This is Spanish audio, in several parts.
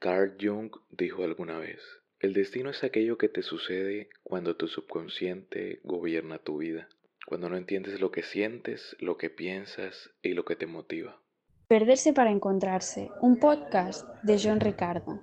Carl Jung dijo alguna vez, el destino es aquello que te sucede cuando tu subconsciente gobierna tu vida, cuando no entiendes lo que sientes, lo que piensas y lo que te motiva. Perderse para encontrarse, un podcast de John Ricardo.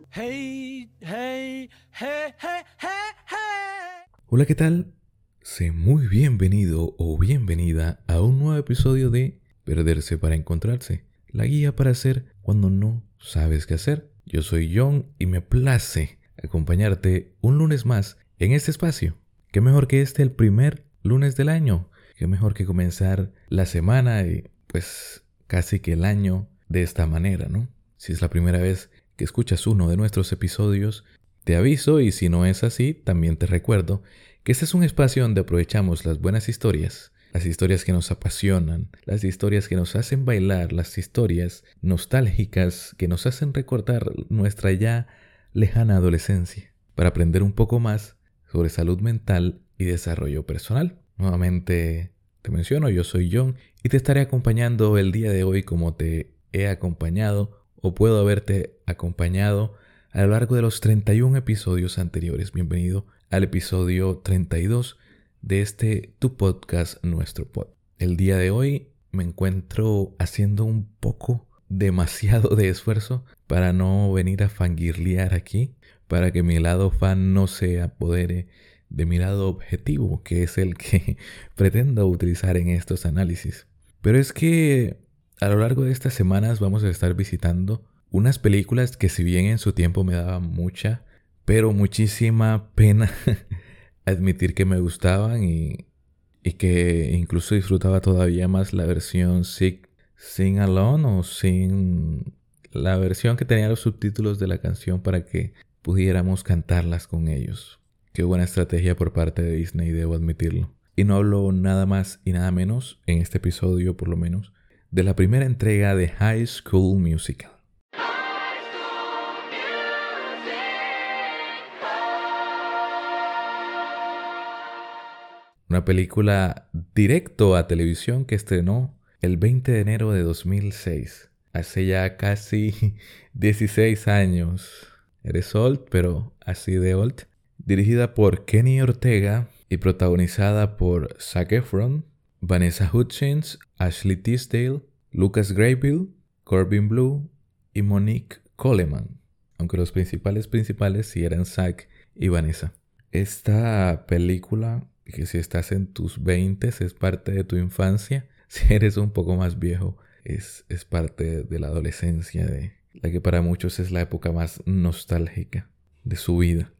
Hola, ¿qué tal? Sé muy bienvenido o bienvenida a un nuevo episodio de Perderse para encontrarse, la guía para hacer cuando no sabes qué hacer. Yo soy John y me place acompañarte un lunes más en este espacio. ¿Qué mejor que este el primer lunes del año? ¿Qué mejor que comenzar la semana y pues casi que el año de esta manera, ¿no? Si es la primera vez que escuchas uno de nuestros episodios, te aviso y si no es así, también te recuerdo que este es un espacio donde aprovechamos las buenas historias las historias que nos apasionan, las historias que nos hacen bailar, las historias nostálgicas que nos hacen recordar nuestra ya lejana adolescencia, para aprender un poco más sobre salud mental y desarrollo personal. Nuevamente te menciono, yo soy John y te estaré acompañando el día de hoy como te he acompañado o puedo haberte acompañado a lo largo de los 31 episodios anteriores. Bienvenido al episodio 32 de este tu podcast, nuestro pod. El día de hoy me encuentro haciendo un poco demasiado de esfuerzo para no venir a fangirlear aquí, para que mi lado fan no se apodere de mi lado objetivo, que es el que pretendo utilizar en estos análisis. Pero es que a lo largo de estas semanas vamos a estar visitando unas películas que si bien en su tiempo me daban mucha, pero muchísima pena admitir que me gustaban y, que incluso disfrutaba todavía más la versión Sing, Alone o sin la versión que tenía los subtítulos de la canción para que pudiéramos cantarlas con ellos. Qué buena estrategia por parte de Disney, debo admitirlo. Y no hablo nada más y nada menos, en este episodio por lo menos, de la primera entrega de High School Musical. Una película directo a televisión que estrenó el 20 de enero de 2006, hace ya casi 16 años. Eres old, pero así de old. Dirigida por Kenny Ortega y protagonizada por Zac Efron, Vanessa Hutchins, Ashley Tisdale, Lucas Graybill, Corbin Blue y Monique Coleman, aunque los principales principales sí eran Zac y Vanessa. Esta película que si estás en tus 20 es parte de tu infancia, si eres un poco más viejo es, es parte de la adolescencia, de la que para muchos es la época más nostálgica de su vida.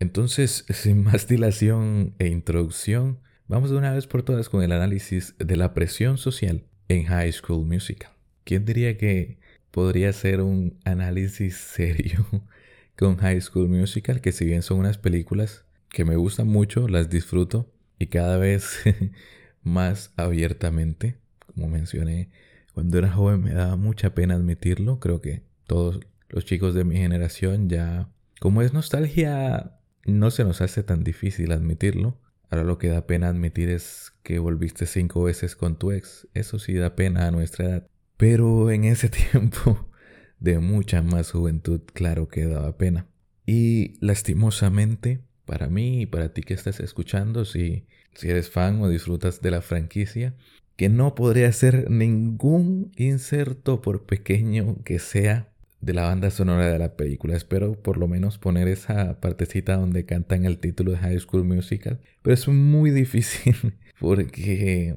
Entonces, sin más dilación e introducción, vamos de una vez por todas con el análisis de la presión social en High School Musical. ¿Quién diría que podría ser un análisis serio con High School Musical? Que si bien son unas películas que me gustan mucho, las disfruto, y cada vez más abiertamente. Como mencioné, cuando era joven me daba mucha pena admitirlo. Creo que todos los chicos de mi generación ya, como es nostalgia, no se nos hace tan difícil admitirlo. Ahora lo que da pena admitir es que volviste cinco veces con tu ex. Eso sí da pena a nuestra edad. Pero en ese tiempo de mucha más juventud, claro que daba pena. Y lastimosamente, para mí y para ti que estás escuchando, si, si eres fan o disfrutas de la franquicia, que no podría ser ningún inserto, por pequeño que sea, de la banda sonora de la película. Espero por lo menos poner esa partecita donde cantan el título de High School Musical. Pero es muy difícil porque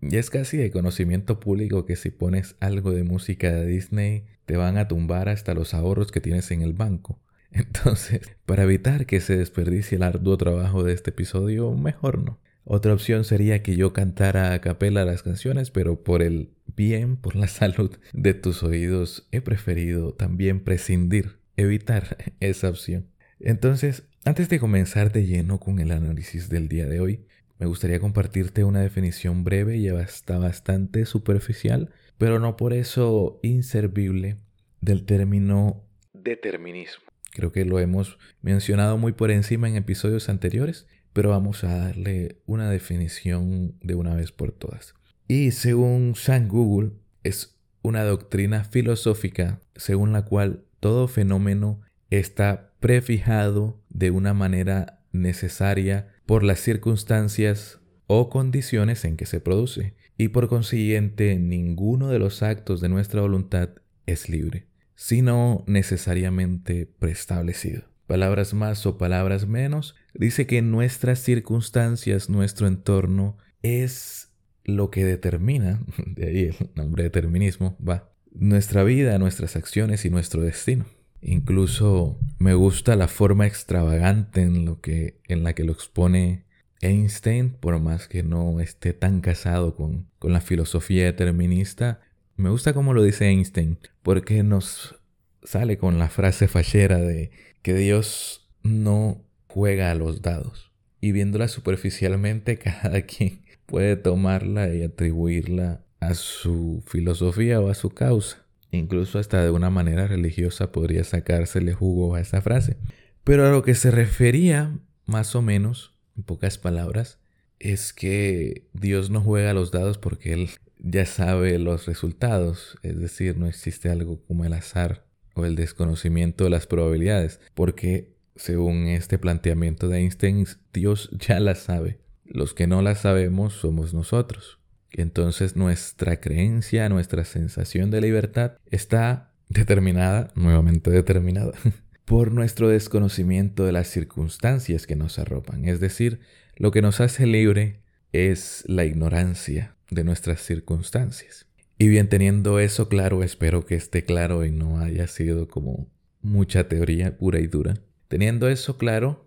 ya es casi de conocimiento público que si pones algo de música de Disney te van a tumbar hasta los ahorros que tienes en el banco. Entonces, para evitar que se desperdicie el arduo trabajo de este episodio, mejor no. Otra opción sería que yo cantara a capela las canciones, pero por el bien, por la salud de tus oídos, he preferido también prescindir, evitar esa opción. Entonces, antes de comenzar de lleno con el análisis del día de hoy, me gustaría compartirte una definición breve y hasta bastante superficial, pero no por eso inservible, del término determinismo. Creo que lo hemos mencionado muy por encima en episodios anteriores, pero vamos a darle una definición de una vez por todas. Y según San Google, es una doctrina filosófica según la cual todo fenómeno está prefijado de una manera necesaria por las circunstancias o condiciones en que se produce, y por consiguiente ninguno de los actos de nuestra voluntad es libre, sino necesariamente preestablecido. Palabras más o palabras menos, dice que nuestras circunstancias, nuestro entorno, es lo que determina, de ahí el nombre determinismo, va, nuestra vida, nuestras acciones y nuestro destino. Incluso me gusta la forma extravagante en, lo que, en la que lo expone Einstein, por más que no esté tan casado con, con la filosofía determinista. Me gusta cómo lo dice Einstein, porque nos sale con la frase fachera de que Dios no juega a los dados. Y viéndola superficialmente, cada quien puede tomarla y atribuirla a su filosofía o a su causa. Incluso hasta de una manera religiosa podría sacársele jugo a esa frase. Pero a lo que se refería, más o menos, en pocas palabras, es que Dios no juega los dados porque Él ya sabe los resultados. Es decir, no existe algo como el azar o el desconocimiento de las probabilidades. Porque, según este planteamiento de Einstein, Dios ya las sabe. Los que no las sabemos somos nosotros. Entonces nuestra creencia, nuestra sensación de libertad está determinada, nuevamente determinada, por nuestro desconocimiento de las circunstancias que nos arropan. Es decir, lo que nos hace libre es la ignorancia de nuestras circunstancias. Y bien, teniendo eso claro, espero que esté claro y no haya sido como mucha teoría pura y dura. Teniendo eso claro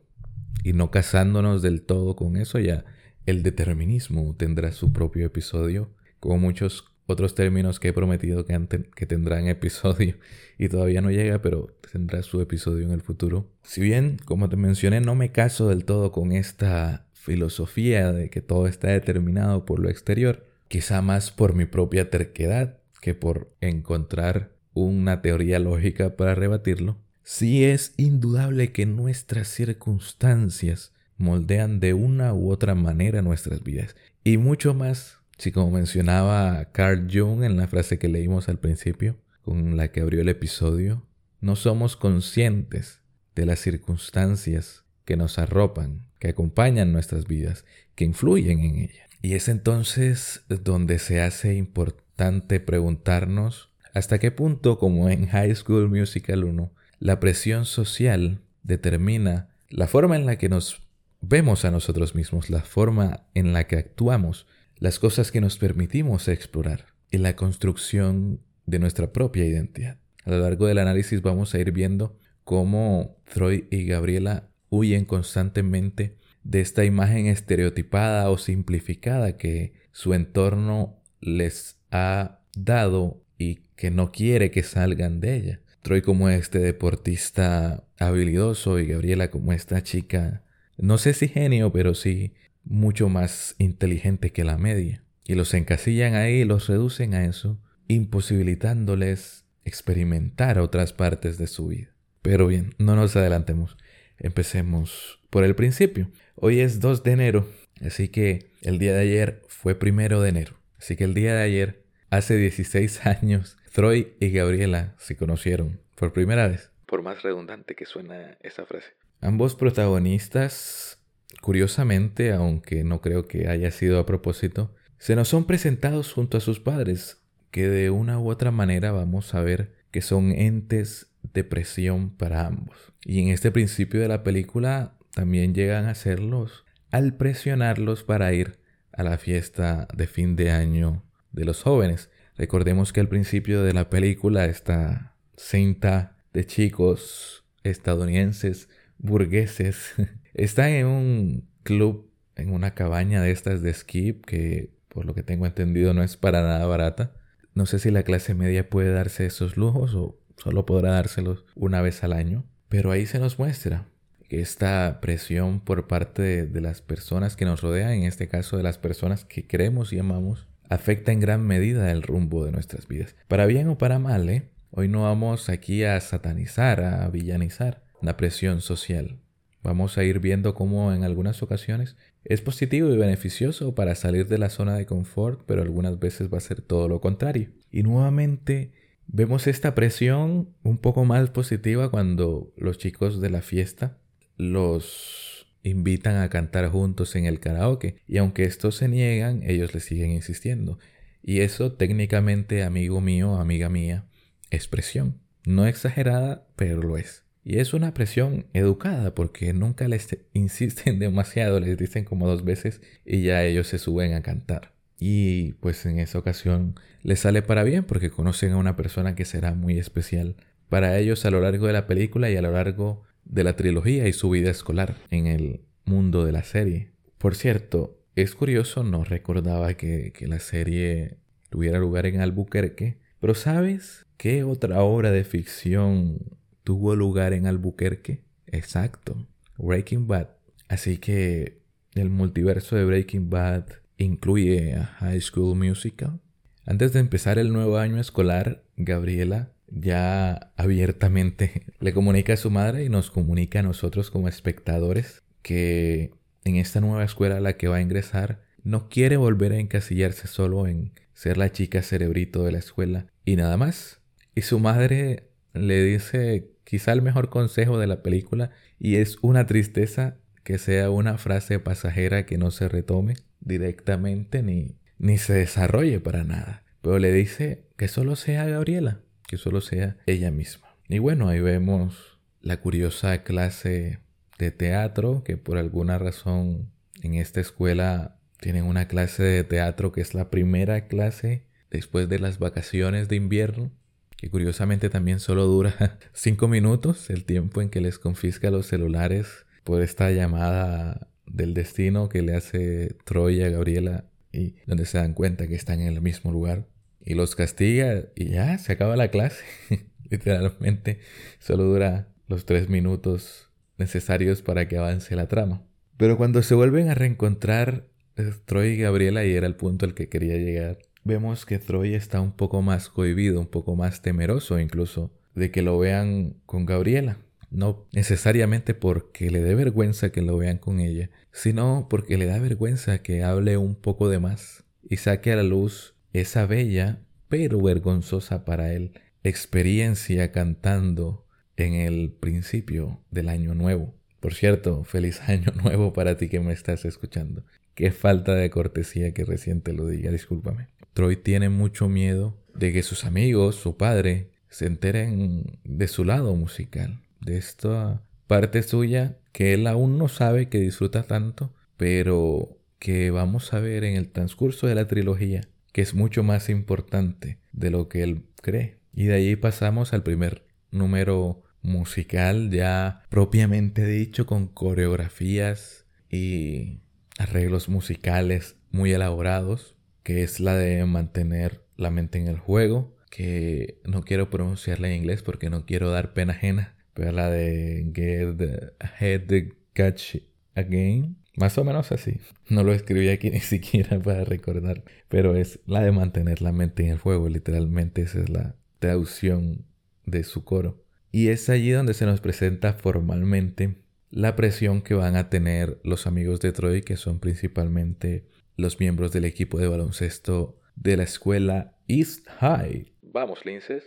y no casándonos del todo con eso, ya el determinismo tendrá su propio episodio, como muchos otros términos que he prometido que, que tendrán episodio y todavía no llega, pero tendrá su episodio en el futuro. Si bien, como te mencioné, no me caso del todo con esta filosofía de que todo está determinado por lo exterior, quizá más por mi propia terquedad que por encontrar una teoría lógica para rebatirlo, sí es indudable que nuestras circunstancias moldean de una u otra manera nuestras vidas. Y mucho más, si como mencionaba Carl Jung en la frase que leímos al principio, con la que abrió el episodio, no somos conscientes de las circunstancias que nos arropan, que acompañan nuestras vidas, que influyen en ellas. Y es entonces donde se hace importante preguntarnos hasta qué punto, como en High School Musical 1, la presión social determina la forma en la que nos vemos a nosotros mismos, la forma en la que actuamos, las cosas que nos permitimos explorar y la construcción de nuestra propia identidad. A lo largo del análisis vamos a ir viendo cómo Troy y Gabriela huyen constantemente de esta imagen estereotipada o simplificada que su entorno les ha dado y que no quiere que salgan de ella. Troy como este deportista habilidoso y Gabriela como esta chica no sé si genio, pero sí mucho más inteligente que la media. Y los encasillan ahí los reducen a eso, imposibilitándoles experimentar otras partes de su vida. Pero bien, no nos adelantemos. Empecemos por el principio. Hoy es 2 de enero, así que el día de ayer fue primero de enero. Así que el día de ayer, hace 16 años, Troy y Gabriela se conocieron por primera vez. Por más redundante que suena esa frase. Ambos protagonistas, curiosamente, aunque no creo que haya sido a propósito, se nos son presentados junto a sus padres, que de una u otra manera vamos a ver que son entes de presión para ambos. Y en este principio de la película también llegan a serlos al presionarlos para ir a la fiesta de fin de año de los jóvenes. Recordemos que al principio de la película esta cinta de chicos estadounidenses burgueses están en un club, en una cabaña de estas de skip que por lo que tengo entendido no es para nada barata. No sé si la clase media puede darse esos lujos o solo podrá dárselos una vez al año. Pero ahí se nos muestra que esta presión por parte de, de, las personas que nos rodean, en este caso de las personas que creemos y amamos, afecta en gran medida el rumbo de nuestras vidas. Para bien o para mal, ¿eh? Hoy no vamos aquí a satanizar, a villanizar la presión social. Vamos a ir viendo cómo en algunas ocasiones es positivo y beneficioso para salir de la zona de confort, pero algunas veces va a ser todo lo contrario. Y nuevamente Vemos esta presión un poco más positiva cuando los chicos de la fiesta los invitan a cantar juntos en el karaoke y aunque estos se niegan, ellos le siguen insistiendo. Y eso técnicamente, amigo mío, amiga mía, es presión. No exagerada, pero lo es. Y es una presión educada porque nunca les insisten demasiado, les dicen como dos veces y ya ellos se suben a cantar. Y pues en esa ocasión les sale para bien porque conocen a una persona que será muy especial para ellos a lo largo de la película y a lo largo de la trilogía y su vida escolar en el mundo de la serie. Por cierto, es curioso, no recordaba que, que la serie tuviera lugar en Albuquerque, pero ¿sabes qué otra obra de ficción tuvo lugar en Albuquerque? Exacto, Breaking Bad. Así que el multiverso de Breaking Bad incluye a High School Musical. Antes de empezar el nuevo año escolar, Gabriela ya abiertamente le comunica a su madre y nos comunica a nosotros como espectadores que en esta nueva escuela a la que va a ingresar no quiere volver a encasillarse solo en ser la chica cerebrito de la escuela y nada más. Y su madre le dice quizá el mejor consejo de la película y es una tristeza que sea una frase pasajera que no se retome directamente ni, ni se desarrolle para nada. Pero le dice que solo sea Gabriela, que solo sea ella misma. Y bueno, ahí vemos la curiosa clase de teatro que por alguna razón en esta escuela tienen una clase de teatro que es la primera clase después de las vacaciones de invierno, que curiosamente también solo dura cinco minutos, el tiempo en que les confisca los celulares por esta llamada del destino que le hace Troy a Gabriela y donde se dan cuenta que están en el mismo lugar y los castiga y ya se acaba la clase. Literalmente solo dura los tres minutos necesarios para que avance la trama. Pero cuando se vuelven a reencontrar eh, Troy y Gabriela, y era el punto al que quería llegar, vemos que Troy está un poco más cohibido, un poco más temeroso incluso de que lo vean con Gabriela. No necesariamente porque le dé vergüenza que lo vean con ella, sino porque le da vergüenza que hable un poco de más y saque a la luz esa bella, pero vergonzosa para él, experiencia cantando en el principio del año nuevo. Por cierto, feliz año nuevo para ti que me estás escuchando. Qué falta de cortesía que recién te lo diga, discúlpame. Troy tiene mucho miedo de que sus amigos, su padre, se enteren de su lado musical de esta parte suya que él aún no sabe que disfruta tanto, pero que vamos a ver en el transcurso de la trilogía, que es mucho más importante de lo que él cree. Y de ahí pasamos al primer número musical ya propiamente dicho con coreografías y arreglos musicales muy elaborados, que es la de mantener la mente en el juego, que no quiero pronunciarla en inglés porque no quiero dar pena ajena, pero la de Get Head Catch Again. Más o menos así. No lo escribí aquí ni siquiera para recordar. Pero es la de mantener la mente en el fuego. Literalmente esa es la traducción de su coro. Y es allí donde se nos presenta formalmente la presión que van a tener los amigos de Troy, que son principalmente los miembros del equipo de baloncesto de la escuela East High. Vamos, linces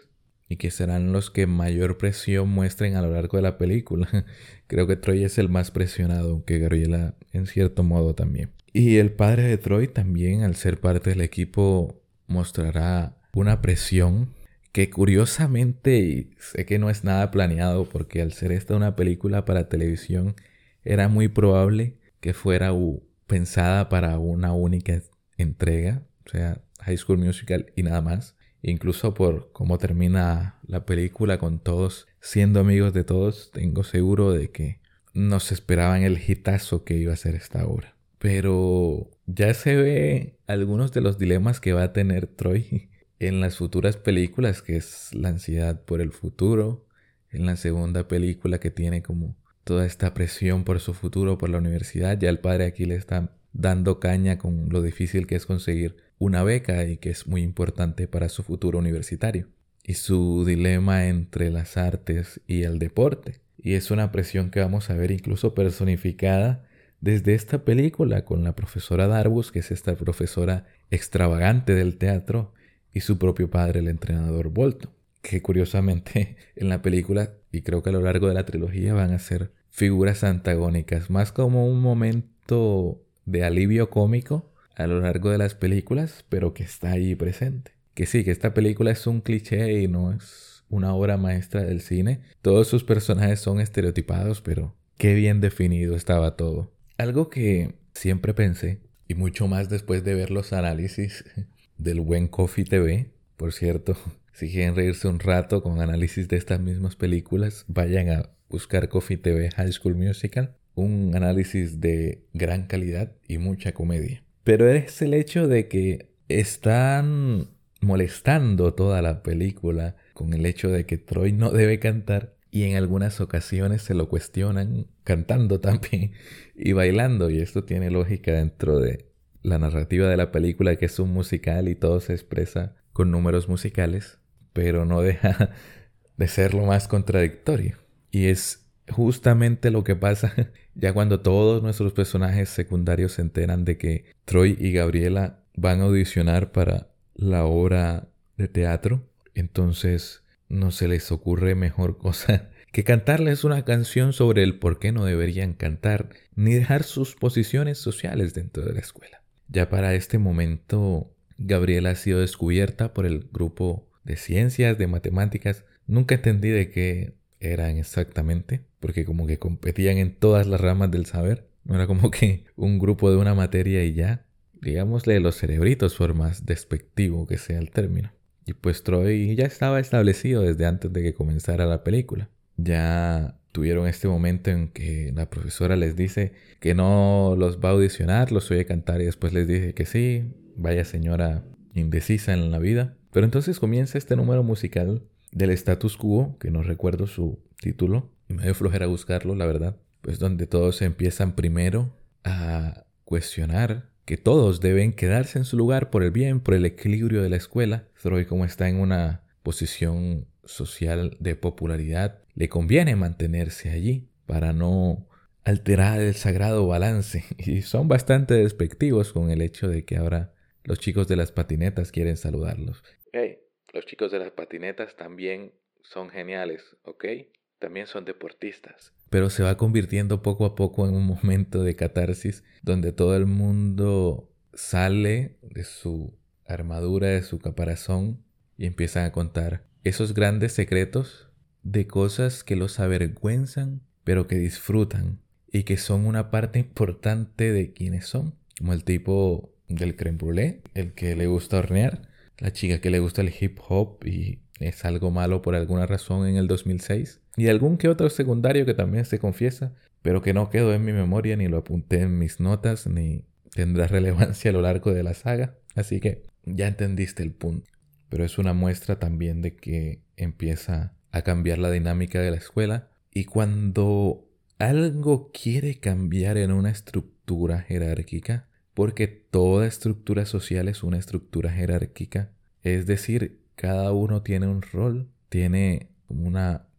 y que serán los que mayor presión muestren a lo largo de la película. Creo que Troy es el más presionado, aunque Gabriela en cierto modo también. Y el padre de Troy también, al ser parte del equipo, mostrará una presión que curiosamente, sé que no es nada planeado, porque al ser esta una película para televisión, era muy probable que fuera pensada para una única entrega, o sea, High School Musical y nada más incluso por cómo termina la película con todos siendo amigos de todos, tengo seguro de que nos esperaban el hitazo que iba a ser esta obra. Pero ya se ve algunos de los dilemas que va a tener Troy en las futuras películas, que es la ansiedad por el futuro, en la segunda película que tiene como toda esta presión por su futuro, por la universidad, ya el padre aquí le está dando caña con lo difícil que es conseguir una beca y que es muy importante para su futuro universitario. Y su dilema entre las artes y el deporte. Y es una presión que vamos a ver incluso personificada desde esta película con la profesora Darbus, que es esta profesora extravagante del teatro, y su propio padre, el entrenador Bolton, que curiosamente en la película y creo que a lo largo de la trilogía van a ser figuras antagónicas, más como un momento de alivio cómico a lo largo de las películas, pero que está ahí presente. Que sí, que esta película es un cliché y no es una obra maestra del cine. Todos sus personajes son estereotipados, pero qué bien definido estaba todo. Algo que siempre pensé, y mucho más después de ver los análisis del buen Coffee TV, por cierto, si quieren reírse un rato con análisis de estas mismas películas, vayan a buscar Coffee TV High School Musical, un análisis de gran calidad y mucha comedia. Pero es el hecho de que están molestando toda la película con el hecho de que Troy no debe cantar y en algunas ocasiones se lo cuestionan cantando también y bailando. Y esto tiene lógica dentro de la narrativa de la película que es un musical y todo se expresa con números musicales pero no deja de ser lo más contradictorio. Y es justamente lo que pasa ya cuando todos nuestros personajes secundarios se enteran de que Troy y Gabriela van a audicionar para la obra de teatro. Entonces no se les ocurre mejor cosa que cantarles una canción sobre el por qué no deberían cantar ni dejar sus posiciones sociales dentro de la escuela. Ya para este momento, Gabriela ha sido descubierta por el grupo de ciencias, de matemáticas. Nunca entendí de qué eran exactamente, porque como que competían en todas las ramas del saber. No era como que un grupo de una materia y ya. Digámosle los cerebritos por más despectivo que sea el término. Y pues Troy ya estaba establecido desde antes de que comenzara la película. Ya tuvieron este momento en que la profesora les dice que no los va a audicionar, los oye cantar y después les dice que sí, vaya señora indecisa en la vida. Pero entonces comienza este número musical del status quo, que no recuerdo su título, y me dio flojera buscarlo, la verdad, pues donde todos empiezan primero a cuestionar que todos deben quedarse en su lugar por el bien, por el equilibrio de la escuela. Troy como está en una posición social de popularidad, le conviene mantenerse allí para no alterar el sagrado balance. Y son bastante despectivos con el hecho de que ahora los chicos de las patinetas quieren saludarlos. Los chicos de las patinetas también son geniales, ¿ok? También son deportistas. Pero se va convirtiendo poco a poco en un momento de catarsis donde todo el mundo sale de su armadura, de su caparazón y empiezan a contar esos grandes secretos de cosas que los avergüenzan, pero que disfrutan y que son una parte importante de quienes son, como el tipo del creme brûlée, el que le gusta hornear, la chica que le gusta el hip hop y es algo malo por alguna razón en el 2006. Y algún que otro secundario que también se confiesa, pero que no quedó en mi memoria ni lo apunté en mis notas ni tendrá relevancia a lo largo de la saga. Así que ya entendiste el punto. Pero es una muestra también de que empieza a cambiar la dinámica de la escuela. Y cuando algo quiere cambiar en una estructura jerárquica, porque toda estructura social es una estructura jerárquica. Es decir, cada uno tiene un rol, tiene un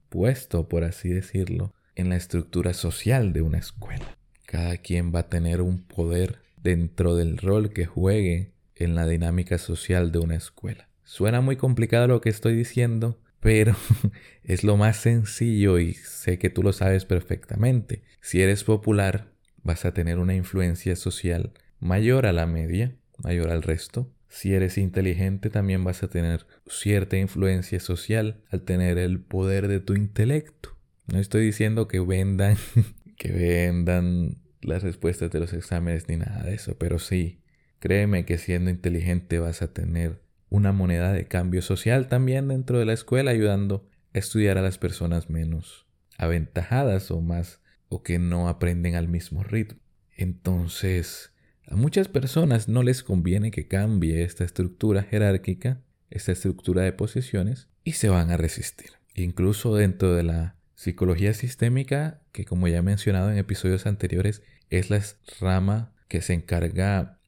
puesto, por así decirlo, en la estructura social de una escuela. Cada quien va a tener un poder dentro del rol que juegue en la dinámica social de una escuela. Suena muy complicado lo que estoy diciendo, pero es lo más sencillo y sé que tú lo sabes perfectamente. Si eres popular, vas a tener una influencia social mayor a la media, mayor al resto. Si eres inteligente también vas a tener cierta influencia social al tener el poder de tu intelecto. No estoy diciendo que vendan, que vendan las respuestas de los exámenes ni nada de eso, pero sí, créeme que siendo inteligente vas a tener una moneda de cambio social también dentro de la escuela ayudando a estudiar a las personas menos aventajadas o más o que no aprenden al mismo ritmo. Entonces, a muchas personas no les conviene que cambie esta estructura jerárquica, esta estructura de posiciones, y se van a resistir. Incluso dentro de la psicología sistémica, que como ya he mencionado en episodios anteriores, es la rama que se encarga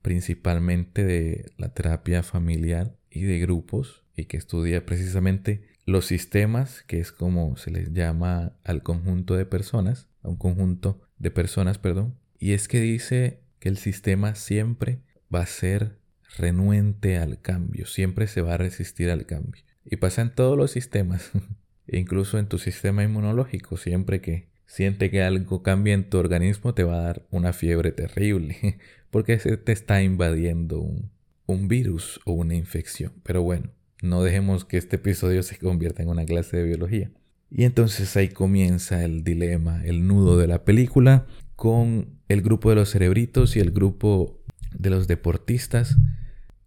principalmente de la terapia familiar y de grupos, y que estudia precisamente los sistemas, que es como se les llama al conjunto de personas, a un conjunto de personas, perdón, y es que dice que el sistema siempre va a ser renuente al cambio, siempre se va a resistir al cambio. Y pasa en todos los sistemas, incluso en tu sistema inmunológico. Siempre que siente que algo cambia en tu organismo, te va a dar una fiebre terrible, porque se te está invadiendo un, un virus o una infección. Pero bueno, no dejemos que este episodio se convierta en una clase de biología. Y entonces ahí comienza el dilema, el nudo de la película, con el grupo de los cerebritos y el grupo de los deportistas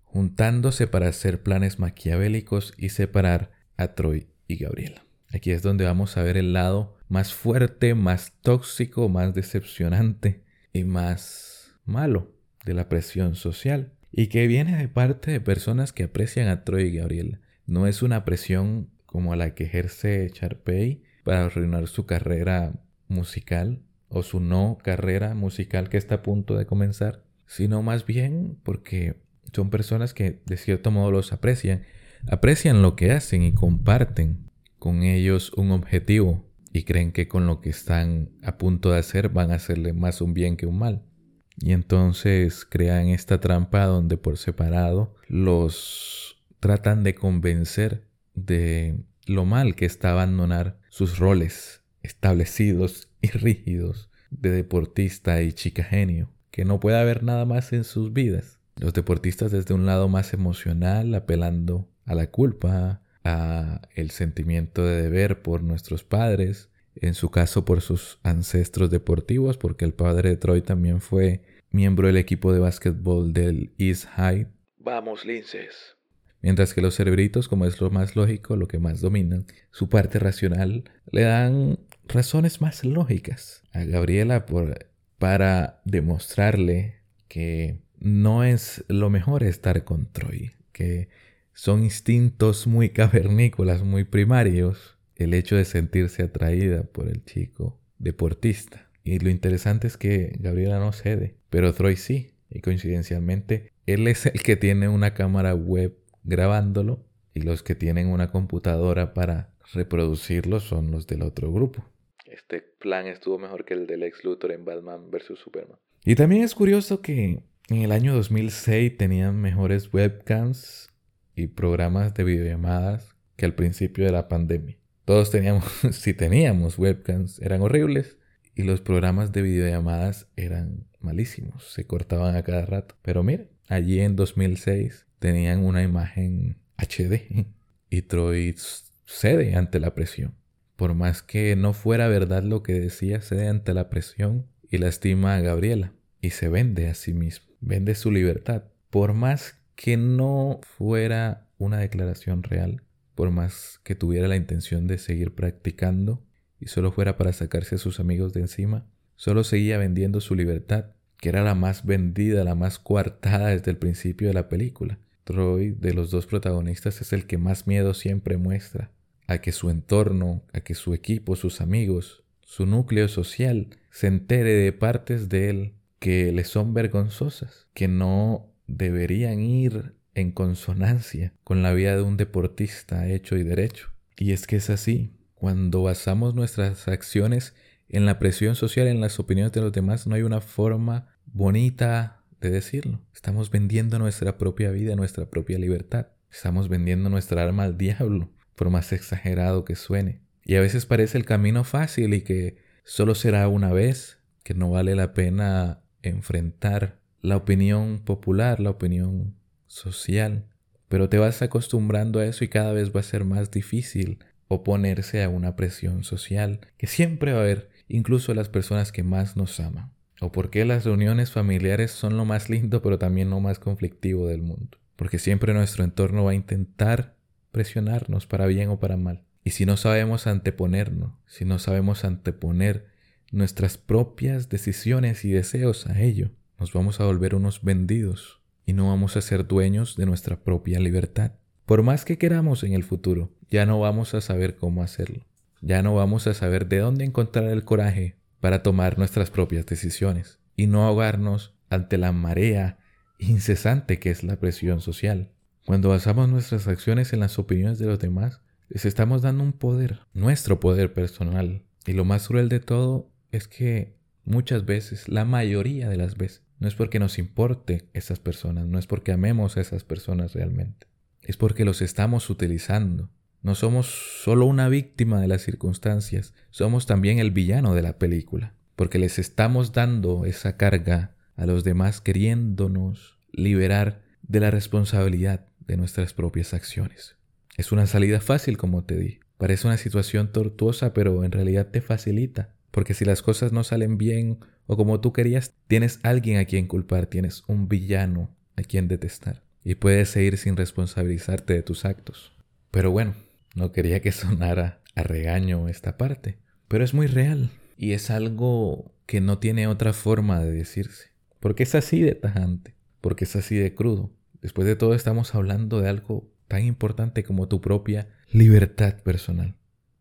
juntándose para hacer planes maquiavélicos y separar a Troy y Gabriela. Aquí es donde vamos a ver el lado más fuerte, más tóxico, más decepcionante y más malo de la presión social y que viene de parte de personas que aprecian a Troy y Gabriela. No es una presión como la que ejerce Charpey para arruinar su carrera musical o su no carrera musical que está a punto de comenzar, sino más bien porque son personas que de cierto modo los aprecian, aprecian lo que hacen y comparten con ellos un objetivo y creen que con lo que están a punto de hacer van a hacerle más un bien que un mal. Y entonces crean esta trampa donde por separado los tratan de convencer de lo mal que está abandonar sus roles establecidos y rígidos de deportista y chica genio, que no puede haber nada más en sus vidas. Los deportistas desde un lado más emocional, apelando a la culpa, a el sentimiento de deber por nuestros padres, en su caso por sus ancestros deportivos, porque el padre de Troy también fue miembro del equipo de básquetbol del East High. Vamos, linces. Mientras que los cerebritos, como es lo más lógico, lo que más dominan, su parte racional, le dan razones más lógicas a Gabriela por, para demostrarle que no es lo mejor estar con Troy, que son instintos muy cavernícolas, muy primarios, el hecho de sentirse atraída por el chico deportista. Y lo interesante es que Gabriela no cede, pero Troy sí. Y coincidencialmente, él es el que tiene una cámara web grabándolo y los que tienen una computadora para reproducirlo son los del otro grupo. Este plan estuvo mejor que el del ex Luthor en Batman vs. Superman. Y también es curioso que en el año 2006 tenían mejores webcams y programas de videollamadas que al principio de la pandemia. Todos teníamos, si teníamos webcams, eran horribles y los programas de videollamadas eran malísimos, se cortaban a cada rato. Pero mire, allí en 2006 tenían una imagen HD y Troy cede ante la presión. Por más que no fuera verdad lo que decía, cede ante la presión y lastima a Gabriela y se vende a sí mismo, vende su libertad. Por más que no fuera una declaración real, por más que tuviera la intención de seguir practicando y solo fuera para sacarse a sus amigos de encima, solo seguía vendiendo su libertad, que era la más vendida, la más coartada desde el principio de la película. Troy de los dos protagonistas es el que más miedo siempre muestra a que su entorno, a que su equipo, sus amigos, su núcleo social se entere de partes de él que le son vergonzosas, que no deberían ir en consonancia con la vida de un deportista hecho y derecho. Y es que es así, cuando basamos nuestras acciones en la presión social, en las opiniones de los demás, no hay una forma bonita, de decirlo. Estamos vendiendo nuestra propia vida, nuestra propia libertad. Estamos vendiendo nuestra alma al diablo, por más exagerado que suene. Y a veces parece el camino fácil y que solo será una vez, que no vale la pena enfrentar la opinión popular, la opinión social. Pero te vas acostumbrando a eso y cada vez va a ser más difícil oponerse a una presión social que siempre va a haber, incluso las personas que más nos aman. ¿O por qué las reuniones familiares son lo más lindo pero también lo más conflictivo del mundo? Porque siempre nuestro entorno va a intentar presionarnos para bien o para mal. Y si no sabemos anteponernos, si no sabemos anteponer nuestras propias decisiones y deseos a ello, nos vamos a volver unos vendidos y no vamos a ser dueños de nuestra propia libertad. Por más que queramos en el futuro, ya no vamos a saber cómo hacerlo. Ya no vamos a saber de dónde encontrar el coraje para tomar nuestras propias decisiones y no ahogarnos ante la marea incesante que es la presión social. Cuando basamos nuestras acciones en las opiniones de los demás, les estamos dando un poder, nuestro poder personal. Y lo más cruel de todo es que muchas veces, la mayoría de las veces, no es porque nos importe esas personas, no es porque amemos a esas personas realmente. es porque los estamos utilizando. No somos solo una víctima de las circunstancias, somos también el villano de la película, porque les estamos dando esa carga a los demás queriéndonos liberar de la responsabilidad de nuestras propias acciones. Es una salida fácil, como te di. Parece una situación tortuosa, pero en realidad te facilita, porque si las cosas no salen bien o como tú querías, tienes alguien a quien culpar, tienes un villano a quien detestar y puedes seguir sin responsabilizarte de tus actos. Pero bueno, no quería que sonara a regaño esta parte, pero es muy real y es algo que no tiene otra forma de decirse, porque es así de tajante, porque es así de crudo. Después de todo estamos hablando de algo tan importante como tu propia libertad personal.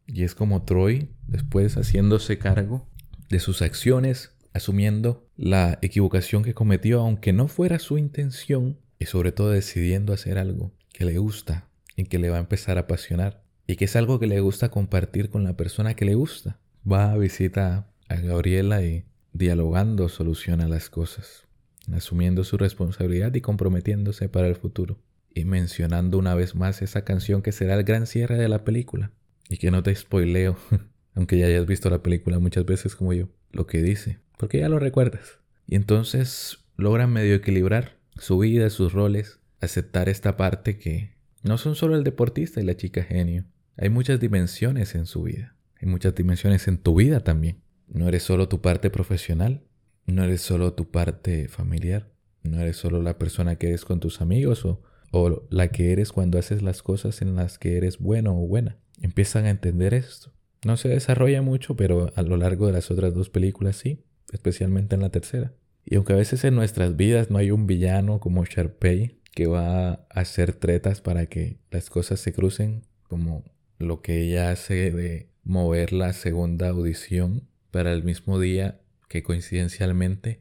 Y es como Troy, después haciéndose cargo de sus acciones, asumiendo la equivocación que cometió, aunque no fuera su intención, y sobre todo decidiendo hacer algo que le gusta y que le va a empezar a apasionar y que es algo que le gusta compartir con la persona que le gusta. Va a visitar a Gabriela y dialogando soluciona las cosas, asumiendo su responsabilidad y comprometiéndose para el futuro. Y mencionando una vez más esa canción que será el gran cierre de la película. Y que no te spoileo, aunque ya hayas visto la película muchas veces como yo, lo que dice, porque ya lo recuerdas. Y entonces logran medio equilibrar su vida, sus roles, aceptar esta parte que no son solo el deportista y la chica genio. Hay muchas dimensiones en su vida. Hay muchas dimensiones en tu vida también. No eres solo tu parte profesional, no eres solo tu parte familiar, no eres solo la persona que eres con tus amigos o, o la que eres cuando haces las cosas en las que eres bueno o buena. Empiezan a entender esto. No se desarrolla mucho, pero a lo largo de las otras dos películas sí, especialmente en la tercera. Y aunque a veces en nuestras vidas no hay un villano como Sharpay que va a hacer tretas para que las cosas se crucen, como lo que ella hace de mover la segunda audición para el mismo día que coincidencialmente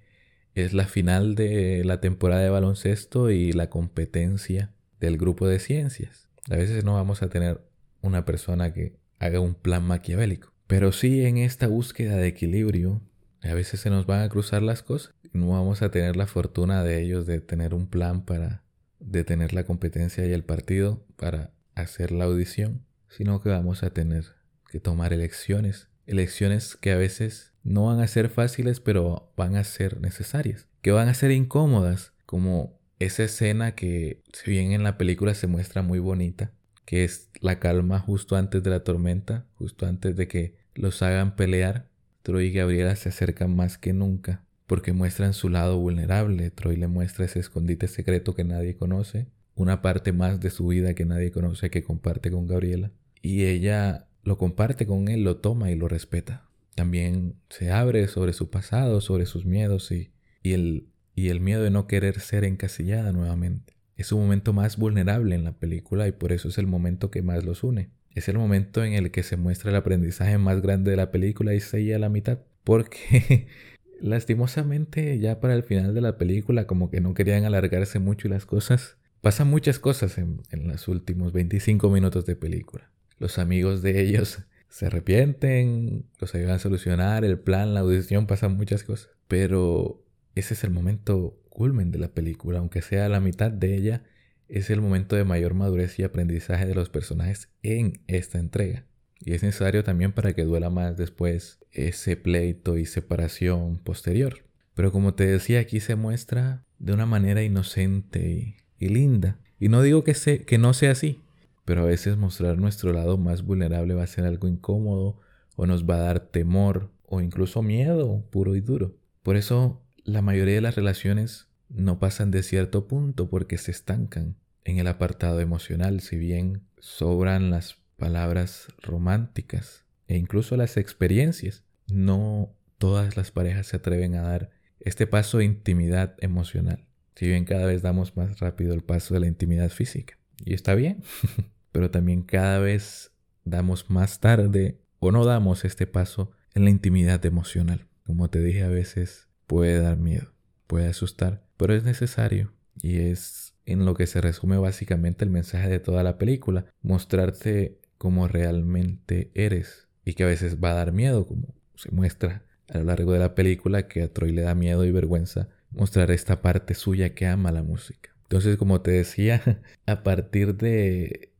es la final de la temporada de baloncesto y la competencia del grupo de ciencias. A veces no vamos a tener una persona que haga un plan maquiavélico, pero sí en esta búsqueda de equilibrio a veces se nos van a cruzar las cosas. No vamos a tener la fortuna de ellos de tener un plan para detener la competencia y el partido para hacer la audición, sino que vamos a tener que tomar elecciones. Elecciones que a veces no van a ser fáciles, pero van a ser necesarias. Que van a ser incómodas, como esa escena que, si bien en la película se muestra muy bonita, que es la calma justo antes de la tormenta, justo antes de que los hagan pelear, Troy y Gabriela se acercan más que nunca porque muestran su lado vulnerable. Troy le muestra ese escondite secreto que nadie conoce, una parte más de su vida que nadie conoce que comparte con Gabriela. Y ella lo comparte con él, lo toma y lo respeta. También se abre sobre su pasado, sobre sus miedos y, y, el, y el miedo de no querer ser encasillada nuevamente. Es un momento más vulnerable en la película y por eso es el momento que más los une. Es el momento en el que se muestra el aprendizaje más grande de la película y se a la mitad. Porque lastimosamente ya para el final de la película como que no querían alargarse mucho y las cosas... Pasan muchas cosas en, en los últimos 25 minutos de película. Los amigos de ellos se arrepienten, los ayudan a solucionar el plan, la audición, pasan muchas cosas. Pero ese es el momento culmen de la película, aunque sea la mitad de ella, es el momento de mayor madurez y aprendizaje de los personajes en esta entrega. Y es necesario también para que duela más después ese pleito y separación posterior. Pero como te decía, aquí se muestra de una manera inocente y, linda. Y no digo que, que no sea así, pero a veces mostrar nuestro lado más vulnerable va a ser algo incómodo o nos va a dar temor o incluso miedo puro y duro. Por eso la mayoría de las relaciones no pasan de cierto punto porque se estancan en el apartado emocional, si bien sobran las palabras románticas e incluso las experiencias, no todas las parejas se atreven a dar este paso de intimidad emocional. Si bien cada vez damos más rápido el paso de la intimidad física. Y está bien, pero también cada vez damos más tarde o no damos este paso en la intimidad emocional. Como te dije, a veces puede dar miedo, puede asustar, pero es necesario y es en lo que se resume básicamente el mensaje de toda la película, mostrarte como realmente eres y que a veces va a dar miedo, como se muestra a lo largo de la película, que a Troy le da miedo y vergüenza mostrar esta parte suya que ama la música. Entonces, como te decía, a partir de,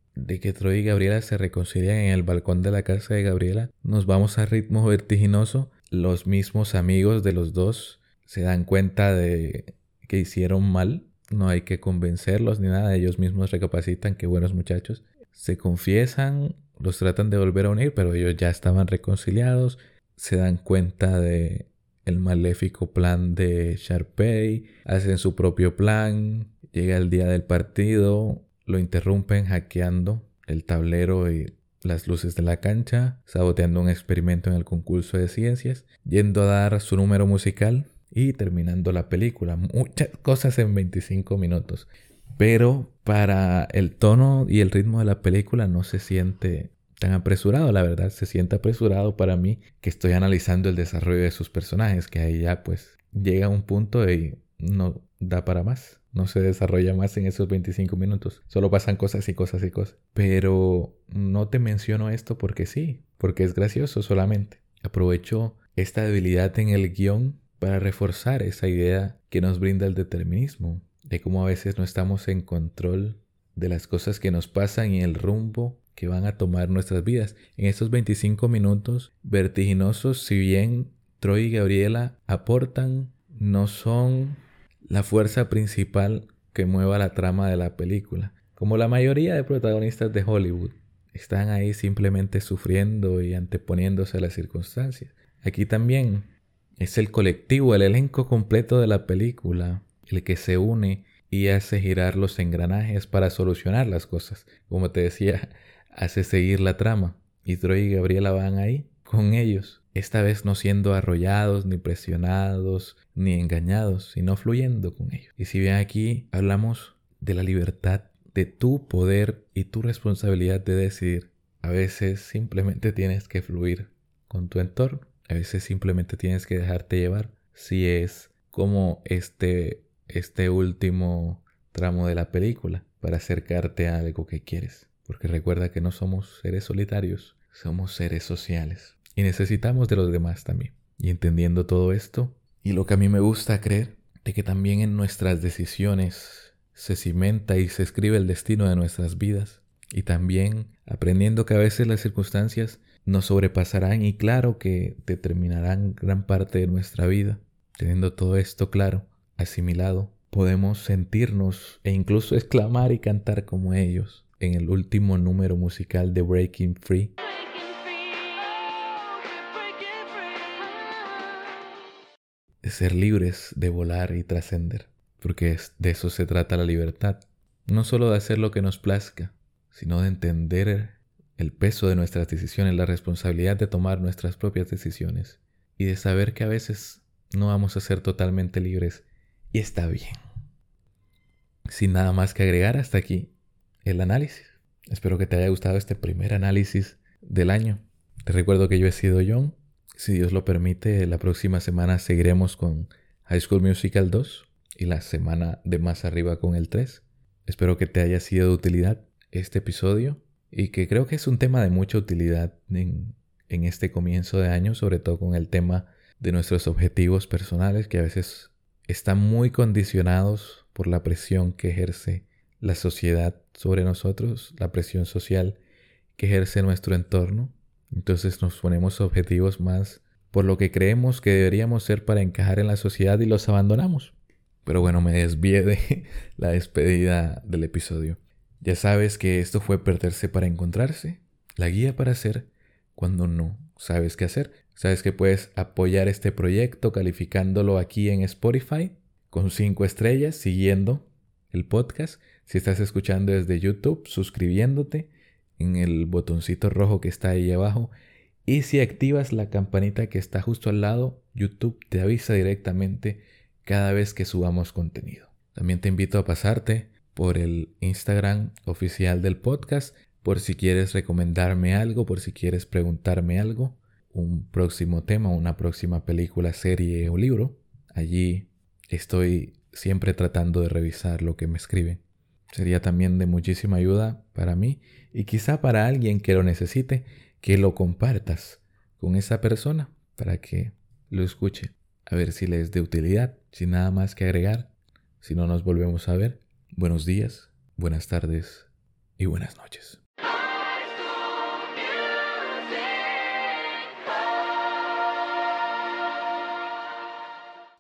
que Troy y Gabriela se reconcilian en el balcón de la casa de Gabriela, nos vamos a ritmo vertiginoso. Los mismos amigos de los dos se dan cuenta de que hicieron mal. No hay que convencerlos ni nada. Ellos mismos recapacitan que buenos muchachos. Se confiesan, los tratan de volver a unir, pero ellos ya estaban reconciliados. Se dan cuenta de el maléfico plan de Sharpay. Hacen su propio plan. Llega el día del partido. Lo interrumpen hackeando el tablero y las luces de la cancha, saboteando un experimento en el concurso de ciencias, yendo a dar su número musical y terminando la película. Muchas cosas en 25 minutos. Pero para el tono y el ritmo de la película no se siente tan apresurado, la verdad. Se siente apresurado para mí que estoy analizando el desarrollo de sus personajes, que ahí ya pues llega un punto y no da para más. No se desarrolla más en esos 25 minutos. Solo pasan cosas y cosas y cosas. Pero no te menciono esto porque sí, porque es gracioso solamente. Aprovecho esta debilidad en el guion para reforzar esa idea que nos brinda el determinismo, de cómo a veces no estamos en control de las cosas que nos pasan y el rumbo que van a tomar nuestras vidas. En estos 25 minutos vertiginosos, si bien Troy y Gabriela aportan, no son la fuerza principal que mueva la trama de la película. Como la mayoría de protagonistas de Hollywood, están ahí simplemente sufriendo y anteponiéndose a las circunstancias. Aquí también es el colectivo, el elenco completo de la película, el que se une y hace girar los engranajes para solucionar las cosas. Como te decía, hace seguir la trama. Y Troy y Gabriela van ahí con ellos. Esta vez no siendo arrollados, ni presionados, ni engañados, sino fluyendo con ellos. Y si bien aquí hablamos de la libertad, de tu poder y tu responsabilidad de decidir, a veces simplemente tienes que fluir con tu entorno. A veces simplemente tienes que dejarte llevar. Si es como este, este último tramo de la película para acercarte a algo que quieres. Porque recuerda que no somos seres solitarios, somos seres sociales. Y necesitamos de los demás también. Y entendiendo todo esto, y lo que a mí me gusta creer, de que también en nuestras decisiones se cimenta y se escribe el destino de nuestras vidas. Y también aprendiendo que a veces las circunstancias nos sobrepasarán y claro que determinarán gran parte de nuestra vida. Teniendo todo esto claro, asimilado, podemos sentirnos e incluso exclamar y cantar como ellos en el último número musical de Breaking Free. De ser libres, de volar y trascender, porque de eso se trata la libertad, no solo de hacer lo que nos plazca, sino de entender el peso de nuestras decisiones, la responsabilidad de tomar nuestras propias decisiones y de saber que a veces no vamos a ser totalmente libres y está bien. Sin nada más que agregar hasta aquí el análisis. Espero que te haya gustado este primer análisis del año. Te recuerdo que yo he sido John. Si Dios lo permite, la próxima semana seguiremos con High School Musical 2 y la semana de más arriba con el 3. Espero que te haya sido de utilidad este episodio y que creo que es un tema de mucha utilidad en, en este comienzo de año, sobre todo con el tema de nuestros objetivos personales que a veces están muy condicionados por la presión que ejerce la sociedad sobre nosotros, la presión social que ejerce nuestro entorno. Entonces nos ponemos objetivos más por lo que creemos que deberíamos ser para encajar en la sociedad y los abandonamos. Pero bueno, me desvié de la despedida del episodio. Ya sabes que esto fue perderse para encontrarse, la guía para hacer cuando no sabes qué hacer. Sabes que puedes apoyar este proyecto calificándolo aquí en Spotify con cinco estrellas, siguiendo el podcast. Si estás escuchando desde YouTube, suscribiéndote en el botoncito rojo que está ahí abajo. Y si activas la campanita que está justo al lado, YouTube te avisa directamente cada vez que subamos contenido. También te invito a pasarte por el Instagram oficial del podcast, por si quieres recomendarme algo, por si quieres preguntarme algo, un próximo tema, una próxima película, serie o libro. Allí estoy siempre tratando de revisar lo que me escriben. Sería también de muchísima ayuda para mí y quizá para alguien que lo necesite, que lo compartas con esa persona para que lo escuche. A ver si le es de utilidad, sin nada más que agregar. Si no nos volvemos a ver, Buenos días, buenas tardes y buenas noches.